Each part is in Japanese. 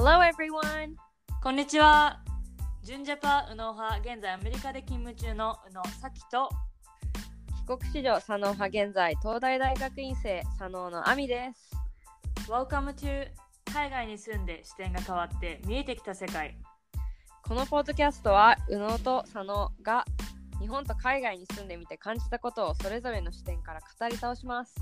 Hello everyone! こんにちは。ジュンジャパ右脳派、現在アメリカで勤務中の宇野咲と、帰国子女左脳派現在東大大学院生左脳の亜美です。Welcome to 海外に住んで視点が変わって見えてきた世界。このポッドキャストは右脳と左脳が日本と海外に住んでみて感じたことをそれぞれの視点から語り倒します。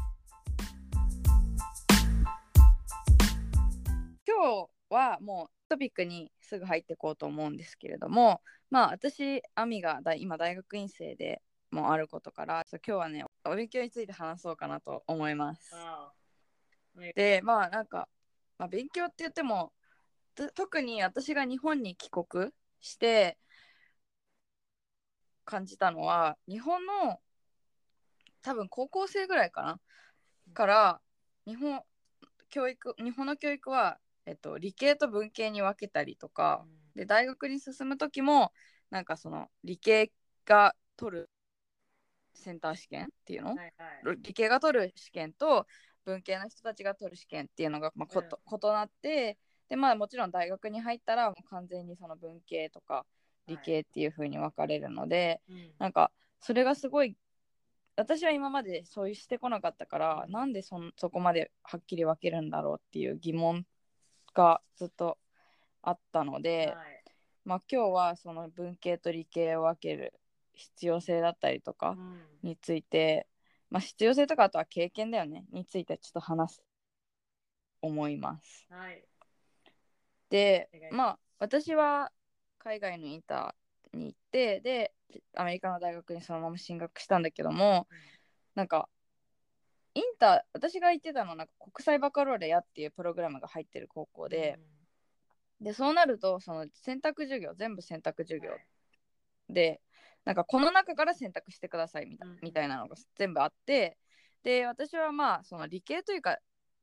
今日はもうトピックにすぐ入っていこうと思うんですけれどもまあ私亜美が大今大学院生でもあることから今日はねお勉強について話そうかなと思います。でまあなんか、まあ、勉強って言ってもと特に私が日本に帰国して感じたのは日本の多分高校生ぐらいかなから日本教育日本の教育は、えっと、理系と文系に分けたりとかで大学に進む時もなんかその理系が取るセンター試験っていうの、はいはい。理系が取る試験と文系の人たちが取る試験っていうのが、まあ、こと異なってでまあもちろん大学に入ったらもう完全にその文系とか理系っていう風に分かれるので、うん。なんかそれがすごい私は今までそういうしてこなかったからなんでそんそこまではっきり分けるんだろうっていう疑問がずっとあったので、はい。まあ今日はその文系と理系を分ける必要性だったりとか、うん。について、まあ、必要性とかあとは経験だよねについてちょっと話す思います。はい。でまあ私は海外のインターに行ってでアメリカの大学にそのまま進学したんだけどもなんかインター私が行ってたのはなんか国際バカロレアっていうプログラムが入ってる高校で、でそうなるとその選択授業全部選択授業でなんかこの中から選択してくださいみた,、うん。みたいなのが全部あってで私はまあその理系というか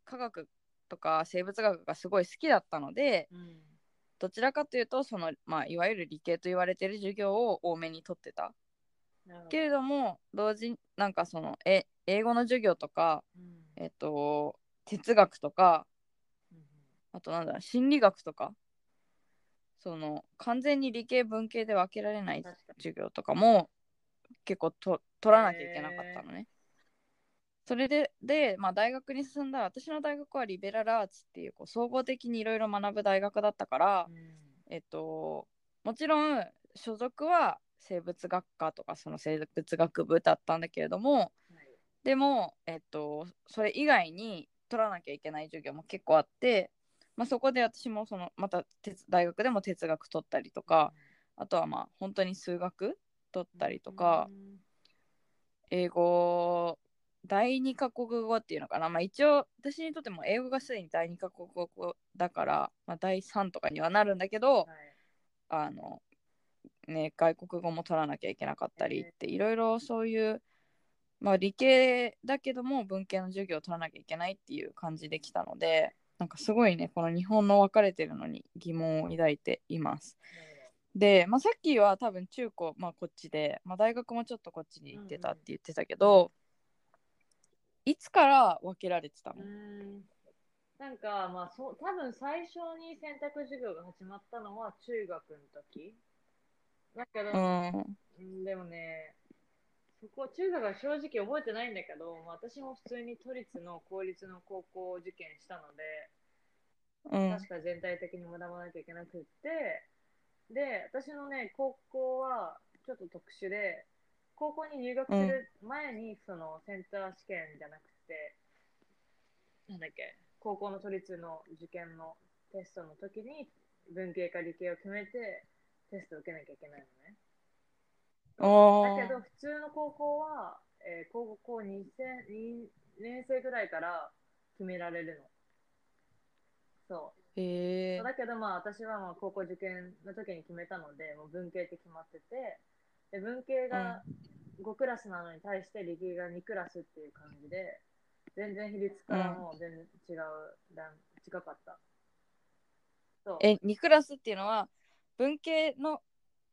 科学とか生物学がすごい好きだったのでうん。どちらかというとその、まあ、いわゆる理系と言われてる授業を多めに取ってたけれども同時になんかそのえ英語の授業とかうん。えっと哲学とかうんあとなんだ心理学とかその完全に理系文系で分けられない授業とかも結構と取らなきゃいけなかったのね。それでで、まあ、大学に進んだら私の大学はリベラルアーツっていうこう総合的にいろいろ学ぶ大学だったから、うん。えっと、もちろん所属は生物学科とかその生物学部だったんだけれどもはい。でも、えっと、それ以外に取らなきゃいけない授業も結構あって、まあ、そこで私もそのまた哲大学でも哲学取ったりとか、あとはまあ本当に数学取ったりとか、うん。英語第二カ国語っていうのかな、まあ、一応私にとっても英語がすでに第二カ国語だから、まあ、第3とかにはなるんだけど、はい。あのね、外国語も取らなきゃいけなかったりっていろいろそういう、まあ、理系だけども文系の授業を取らなきゃいけないっていう感じできたのでなんかすごいねこの日本の分かれてるのに疑問を抱いています。で、まあ、さっきは多分中高、まあ、こっちで、まあ、大学もちょっとこっちに行ってたって言ってたけど、いつから分けられてたの、なんかまあそう多分最初に選択授業が始まったのは中学の時だけど、うん。うんでもねそこ中学は正直覚えてないんだけど、まあ私も普通に都立の公立の高校受験したので、うん。確か全体的に学ばなきゃいけなくってで私のね高校はちょっと特殊で高校に入学する前に、そのセンター試験じゃなくてなんだっけ高校の都立の受験のテストの時に文系か理系を決めてテストを受けなきゃいけないのね。だけど普通の高校は、えー高校 2, 2年生ぐらいから決められるの。そう。へえだけどまあ私はまあ高校受験の時に決めたのでもう文系って決まっててで文系が5クラスなのに対して理系が2クラスっていう感じで全然比率からもう全然違う、だん違かった。そう。え2クラスっていうのは文系の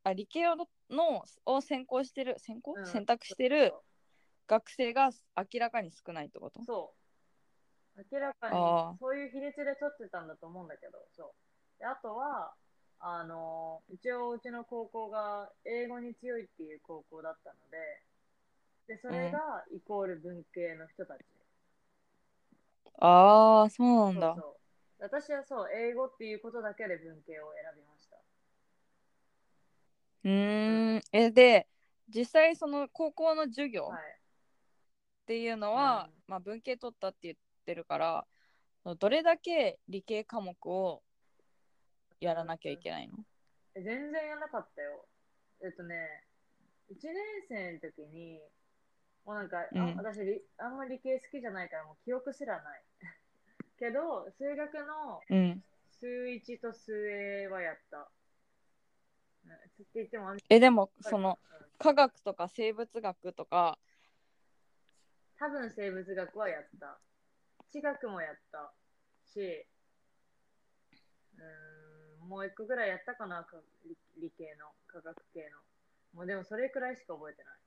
あ理系をのを専攻してる専攻、うん。選択してる学生が明らかに少ないってこと？そう。明らかにそういう比率で取ってたんだと思うんだけどそう。であとは、あの、一応うちの高校が英語に強いっていう高校だったので、で、それがイコール文系の人たち。ああ、そうなんだ。私はそう、英語っていうことだけで文系を選びました。うーん。え、で、実際その高校の授業っはい。ていうのは、うんまあ文系取ったって言ってるから、どれだけ理系科目をやらなきゃいけないの？え全然やらなかったよ。えっとね、1年生の時に、もうなんか、あうん私理、あんまり理系好きじゃないから、もう記憶すらない。けど、数学のうん。数1と数 A はやった。え、でもそのうん科学とか生物学とか、多分生物学はやった。地学もやったし、うーん、もう一個ぐらいやったかな、か理理系の、科学系の。もうでもそれくらいしか覚えてない。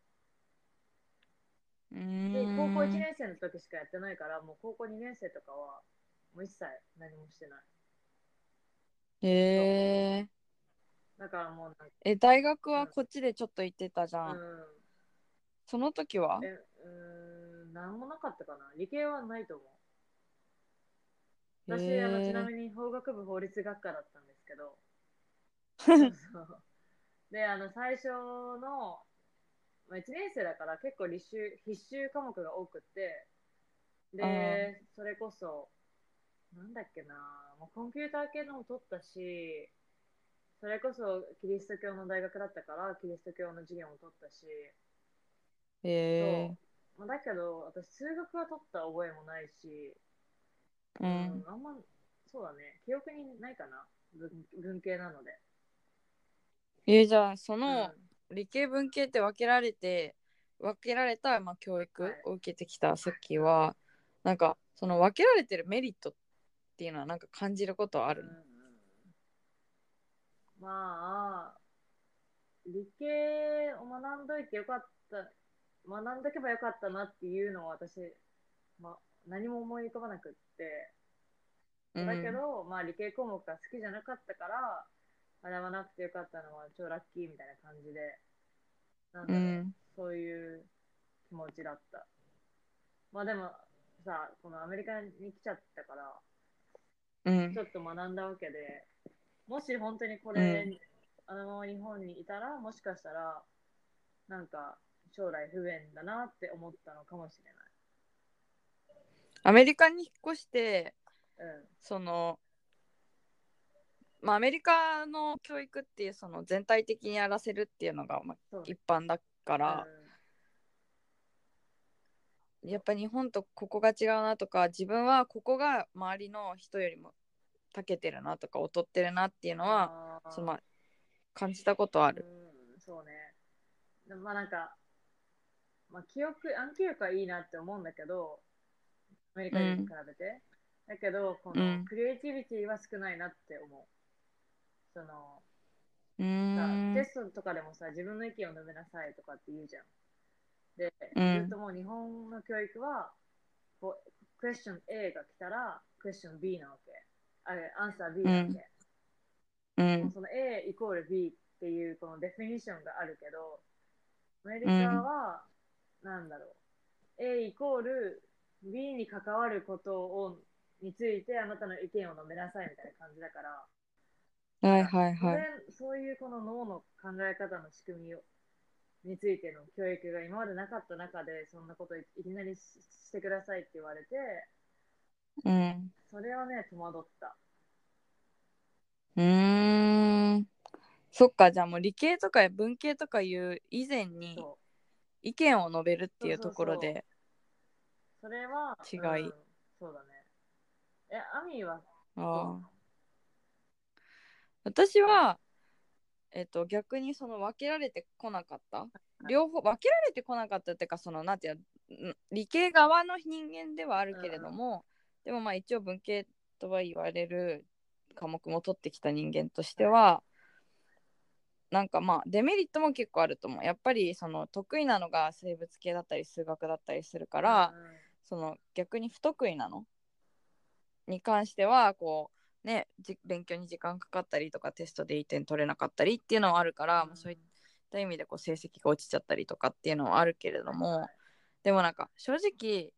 で、ん。高校1年生の時しかやってないから、もう高校2年生とかは、もう一切何もしてない。へえ。だからもうえ、大学はこっちでちょっと行ってたじゃん。うん。その時は？え、うーん、なんもなかったかな。理系はないと思う。私、へーあのちなみに法学部法律学科だったんですけど、そうで、あの、最初の、まあ、1年生だから結構立修、必修科目が多くって、で、それこそ、なんだっけな、もうコンピューター系のも取ったし、それこそキリスト教の大学だったから、キリスト教の授業も取ったし、へえ。まあ、だけど、私、数学は取った覚えもないし、ううんん。あんま、そうだね、記憶にないかな、文文系なので。え、じゃあそうん。の理系文系って分けられて分けられた、まあ、教育はい。を受けてきたさっきは。なんかその分けられてるメリットっていうのはなんか感じることはあるの、うんまあ、理系を学んどいてよかった、学んどけばよかったなっていうのは私、まあ、何も思い浮かばなくって、うんだけど、まあ理系項目が好きじゃなかったから、学ばなくてよかったのは超ラッキーみたいな感じで、なんだろう、うん。そういう気持ちだった。まあでもさ、このアメリカに来ちゃったから、うん。ちょっと学んだわけで、もし本当にこれ、うんあのまま日本にいたら、もしかしたら、なんか将来不便だなって思ったのかもしれアメリカに引っ越してない。うん。そのまあアメリカの教育っていうその全体的にやらせるっていうのが、まあ、一般だから、うんやっぱ日本とここが違うなとか自分はここが周りの人よりも長けてるなとか劣ってるなっていうのはそのまあ感じたことある。うん、そうね。まあなんか、まあ記憶、暗記力はいいなって思うんだけど、アメリカに比べて。だけど、このうんクリエイティビティは少ないなって思う。その、うんテストとかでもさ、自分の意見を述べなさいとかって言うじゃん。で、うんずっともう日本の教育は、こうクエスチョン A が来たら、クエスチョン B なわけ。あれ、アンサー B なわけ？うんその A イコール B っていうこのデフィニッションがあるけど、アメリカは、なんだろう、A イコール B に関わることをについてあなたの意見を述べなさいみたいな感じだから、はいはいはい。そういうこの脳の考え方の仕組みをについての教育が今までなかった中でそんなこといいきなりししてくださいって言われてうん。それはね戸惑った。うーん。そっかじゃあもう理系とか文系とかいう以前に意見を述べるっていうところでそれは違い。うんそうだね。えアミーは？ああ。私はえっと逆にその分けられてこなかった。両方分けられてこなかったっていうかそのなんていう理系側の人間ではあるけれども、でもまあ一応文系とは言われる科目も取ってきた人間としては、なんかまあデメリットも結構あると思う。やっぱりその得意なのが生物系だったり数学だったりするから、うんその逆に不得意なのに関してはこうねじ勉強に時間かかったりとかテストでいい点取れなかったりっていうのはあるから、うん。まあそういった意味でこう成績が落ちちゃったりとかっていうのはあるけれども、はいでもなんか正直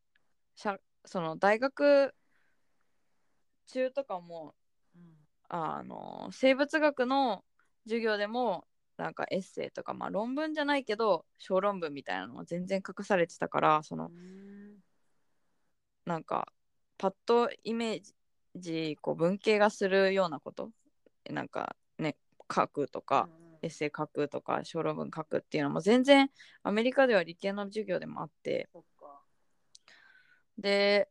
その大学中とかもうんあの生物学の授業でもなんかエッセイとか、まあ、論文じゃないけど小論文みたいなのが全然書かされてたからそのなんかパッとイメージこう文系がするようなことなんかね書くとか、エッセイ書くとか小論文書くっていうのも全然アメリカでは理系の授業でもあってで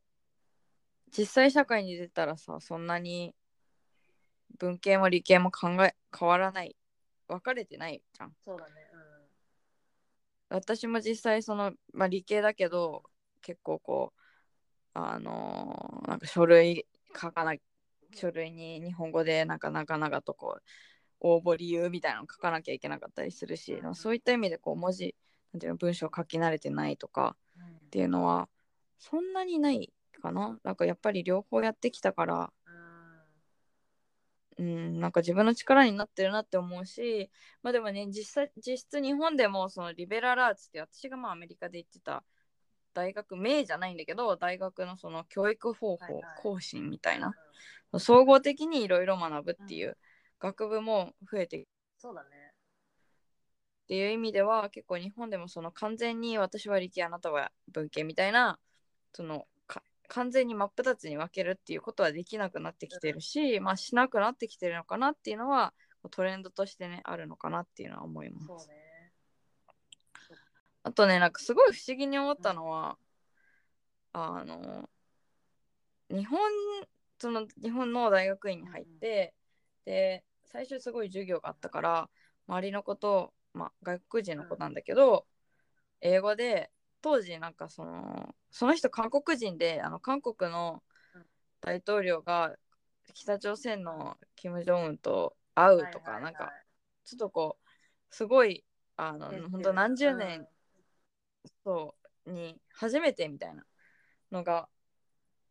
実際社会に出たらさそんなに文系も理系も考え変わらない。分かれてないじゃん。そうだね。私も実際その、まあ、理系だけど結構こうあのーなんか書類書かない書類に日本語でなんか長々とこう応募理由みたいなの書かなきゃいけなかったりするし、うん。そういった意味でこう文字なんていうの文章書き慣れてないとかうんうん。っていうのはそんなにないかな？なんかやっぱり両方やってきたから。うん。うん、なんか自分の力になってるなって思うし、まあでもね、実際、実質日本でもそのリベラルアーツって私がまあアメリカで行ってた大学名じゃないんだけど、大学のその教育方法、はいはい更新みたいな、うん。総合的にいろいろ学ぶっていう学部も増えてっそうだね。ていう意味では結構日本でもその完全に私は理系あなたは文系みたいなそのか完全に真っ二つに分けるっていうことはできなくなってきてるし、まあしなくなってきてるのかなっていうのはトレンドとしてねあるのかなっていうのは思います。ね。あとねなんかすごい不思議に思ったのは、あの日本その日本の大学院に入って、で最初すごい授業があったから周りの子と、まあ、外国人の子なんだけど、英語で当時なんかそのその人韓国人であの韓国の大統領が北朝鮮のキム・ジョンウンと会うとか、はいはいはいなんかちょっとこうすごいあの本当何十うん年そうに初めてみたいなのが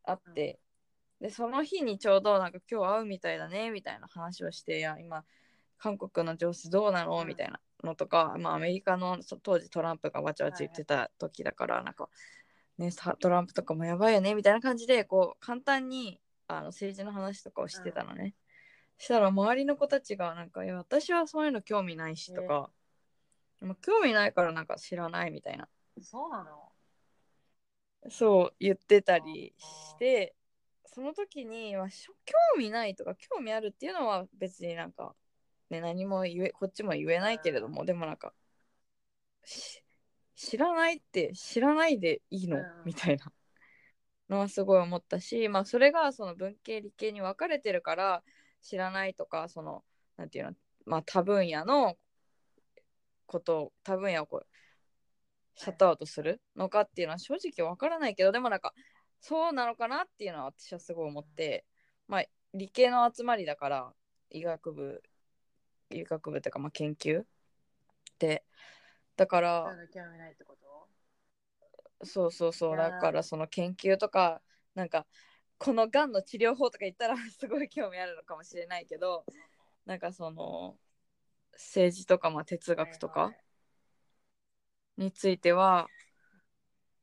あって、でその日にちょうどなんか今日会うみたいだねみたいな話をしていや今韓国の上司どうなのうん。みたいなのとか、まあ、アメリカのそ当時トランプがわちゃわちゃ言ってた時だから、なんか、ね、さトランプとかもやばいよねみたいな感じでこう簡単にあの政治の話とかをしてたのね。したら周りの子たちがなんか「いや私はそういうの興味ないし」とか、でも興味ないからなんか知らないみたいな。そうなの？そう言ってたりしてその時に、まあ、興味ないとか興味あるっていうのは別になんか、ね、何も言えこっちも言えないけれどもでもなんかし知らないって知らないでいいの、うん。みたいな。のはすごい思ったし、まあ、それがその文系理系に分かれてるから知らないとかそのなんていうの、まあ、多分野のことを多分野をこうシャットアウトするのかっていうのは正直わからないけどでもなんかそうなのかなっていうのは私はすごい思ってまあ理系の集まりだから医学部医学部っていうかまあ研究で。だからそうそうそう。だからその研究とかなんかこのがんの治療法とか言ったら すごい興味あるのかもしれないけどなんかその政治とかまあ哲学とか、については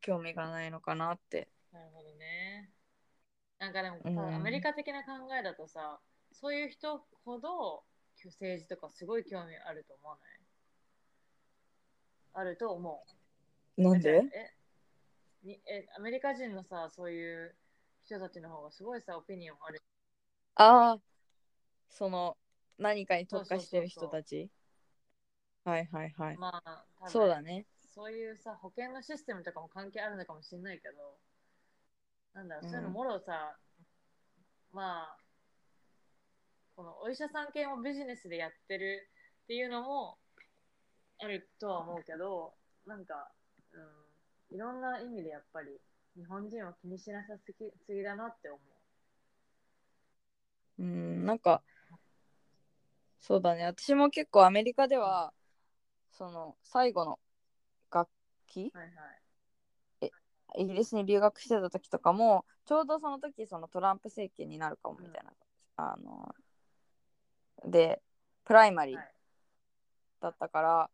興味がないのかなって。なるほどね。なんかでもさ、うん。アメリカ的な考えだとさ、そういう人ほど政治とかすごい興味あると思わない？あると思う。なんで？えにえアメリカ人のさ、そういう人たちの方がすごいさ、オピニオンある。ああ、その何かに特化してる人たちはいはいはい。まあ、そうだね。そういうさ、保険のシステムとかも関係あるのかもしれないけど、なんだろう、そういうのうんもろさ、まあ、このお医者さん系もビジネスでやってるっていうのもあるとは思うけど、なんか、うん、いろんな意味でやっぱり日本人は気にしなさすぎすぎだなって思う。うん、なんか、そうだね。私も結構アメリカでは、その最後の楽器、はいはい。イギリスに留学してた時とかも、ちょうどその時そのトランプ政権になるかもみたいな、あのでプライマリーはい。だったから、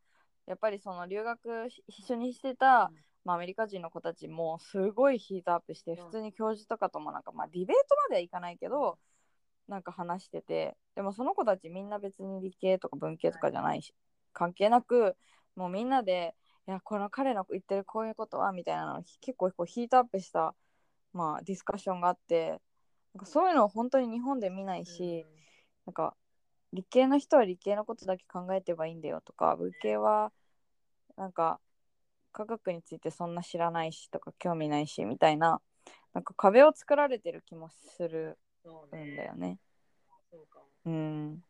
やっぱりその留学し一緒にしてた、うん。まあ、アメリカ人の子たちもすごいヒートアップしてうん。普通に教授とかともなんか、まあ、ディベートまではいかないけどなんか話しててでもその子たちみんな別に理系とか文系とかじゃないし、関係なくもうみんなでいやこの彼の言ってるこういうことはみたいなのを結構こうヒートアップした、まあ、ディスカッションがあってなんかそういうのを本当に日本で見ないし、なんか理系の人は理系のことだけ考えてばいいんだよとか文系はなんか科学についてそんな知らないしとか興味ないしみたいななんか壁を作られてる気もするんだねよね。そうかもうん。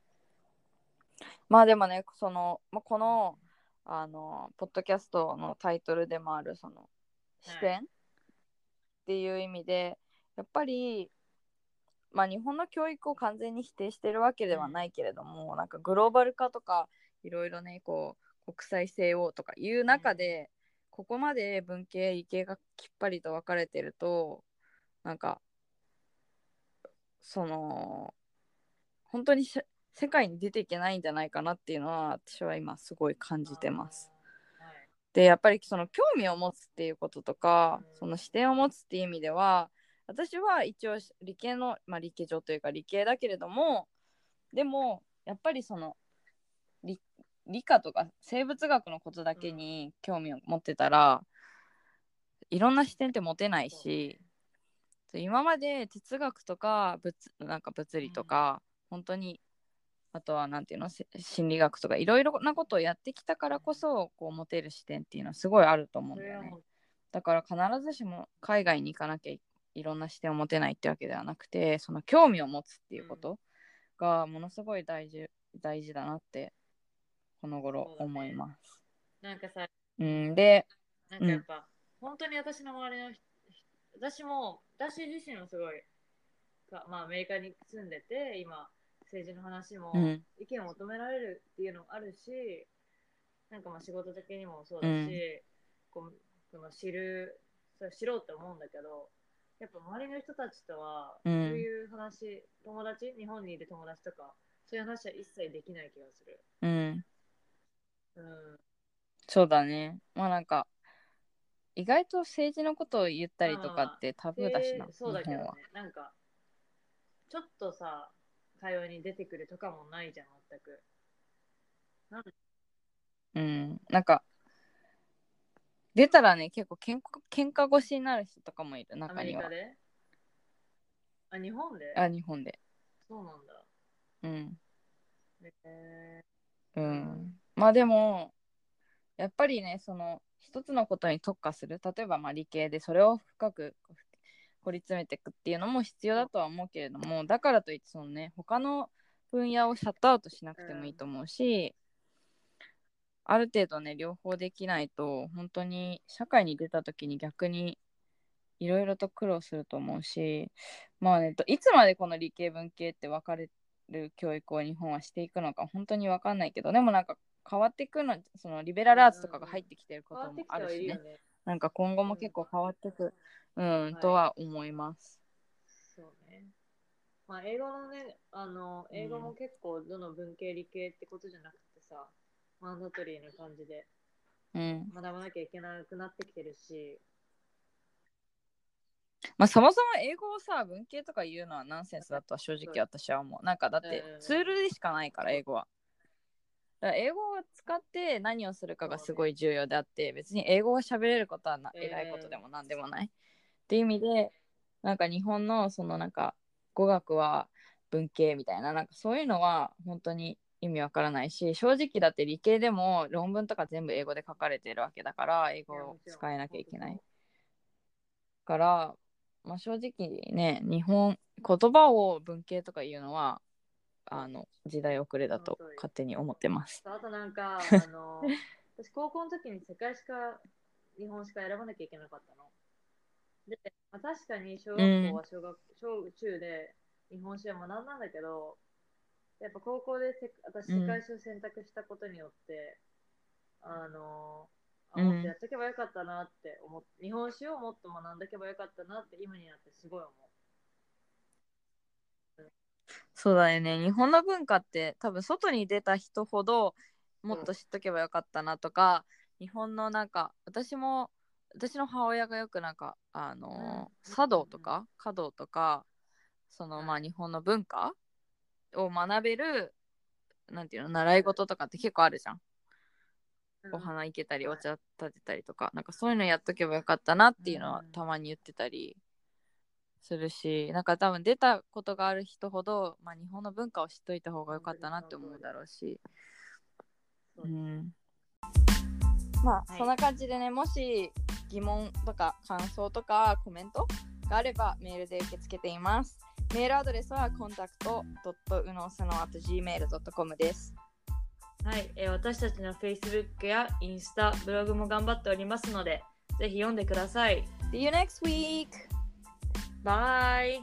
まあでもねその、まあ、このあのポッドキャストのタイトルでもあるその視点、はいっていう意味でやっぱりまあ日本の教育を完全に否定してるわけではないけれども、なんかグローバル化とかいろいろねこう国際性をとかいう中で、ここまで文系理系がきっぱりと分かれてるとなんかその本当にし世界に出ていけないんじゃないかなっていうのは私は今すごい感じてます。でやっぱりその興味を持つっていうこととか、うん。その視点を持つっていう意味では私は一応理系の、まあ、理系上というか理系だけれどもでもやっぱりその理理科とか生物学のことだけに興味を持ってたら、いろんな視点って持てないし、今まで哲学とか物なんか物理とか、本当にあとはなんていうのせ心理学とかいろいろなことをやってきたからこそこう持てる視点っていうのはすごいあると思うんだよね。だから必ずしも海外に行かなきゃいいろんな視点を持てないってわけではなくてその興味を持つっていうことがものすごい大事大事だなってこの頃思います。なんかさうん、で、なんかやっぱ、本当に私の周りの人私も私自身もすごいか、まあ、アメリカに住んでて今政治の話もうん。意見を求められるっていうのもあるし、なんかまあ仕事的にもそうだし、うん。こうこの知るそう知ろうって思うんだけどやっぱ周りの人たちとは、うんそういう話友達日本にいる友達とかそういう話は一切できない気がする。うん、うんそうだね。まあなんか意外と政治のことを言ったりとかってタブーだしな、でそうだけどね。なんかちょっとさ会話に出てくるとかもないじゃん全くなんうん、なんか出たらね結構けん喧嘩腰になる人とかもいるア中には。メリカで？あ日本で？あ日本で。そうなんだ。うん。へうん。まあでもやっぱりねその一つのことに特化する例えばまあ理系でそれを深く掘り詰めていくっていうのも必要だとは思うけれどもだからといってそのね他の分野をシャットアウトしなくてもいいと思うし、ある程度ね両方できないと本当に社会に出た時に逆にいろいろと苦労すると思うしまあねといつまでこの理系文系って分かれる教育を日本はしていくのか本当に分かんないけどでもなんか変わっていくのそのリベラルアーツとかが入ってきてることもあるしね。てはいるよねなんか今後も結構変わってくうん、いとは思います。そうね。まあ英語のねあの英語も結構どの文系理系ってことじゃなくてさ、マンダトリーな感じで。うん。学ばなきゃいけなくなってきてるし。まあ、そもそも英語をさ文系とか言うのはナンセンスだとは正直私は思う。なんかだってうんツールでしかないから英語は。だから英語を使って何をするかがすごい重要であって別に英語が喋れることはなうん。偉いことでもなんでもない。っていう意味でなんか日本のそのなんか語学は文系みたいななんかそういうのは本当に意味わからないし正直だって理系でも論文とか全部英語で書かれてるわけだから英語を使えなきゃいけない。から、まあ、正直ね日本言葉を文系とか言うのはあの時代遅れだと勝手に思ってます。あとなんか、あの、私高校の時に世界史か日本史か選ばなきゃいけなかったの。で、まあ、確かに小学校は小学、小中で日本史は学んだんだけど、やっぱ高校でせ私世界史を選択したことによって、あの、あうん。もっとやっとけばよかったなって思って、日本史をもっと学んどけばよかったなって今になってすごい思う。そうだよね。日本の文化って多分外に出た人ほどもっと知っとけばよかったなとか、日本のなんか私も私の母親がよくなんかあのー茶道とか華道とかそのまあ日本の文化を学べるなんていうの習い事とかって結構あるじゃん。お花いけたりはいお茶立てたりとかなんかそういうのやっとけばよかったなっていうのはうん。たまに言ってたりするしなんか多分出たことがある人ほど、まあ、日本の文化を知っといた方がよかったなって思うだろうし、そうん、まあ、はい。そんな感じでねもし疑問とか感想とかコメントがあればメールで受け付けていますメールアドレスは contact.unosano.gmail.com ですはい、えー私たちの Facebook やインスタ、ブログも頑張っておりますので、ぜひ読んでください。See you next week! バイ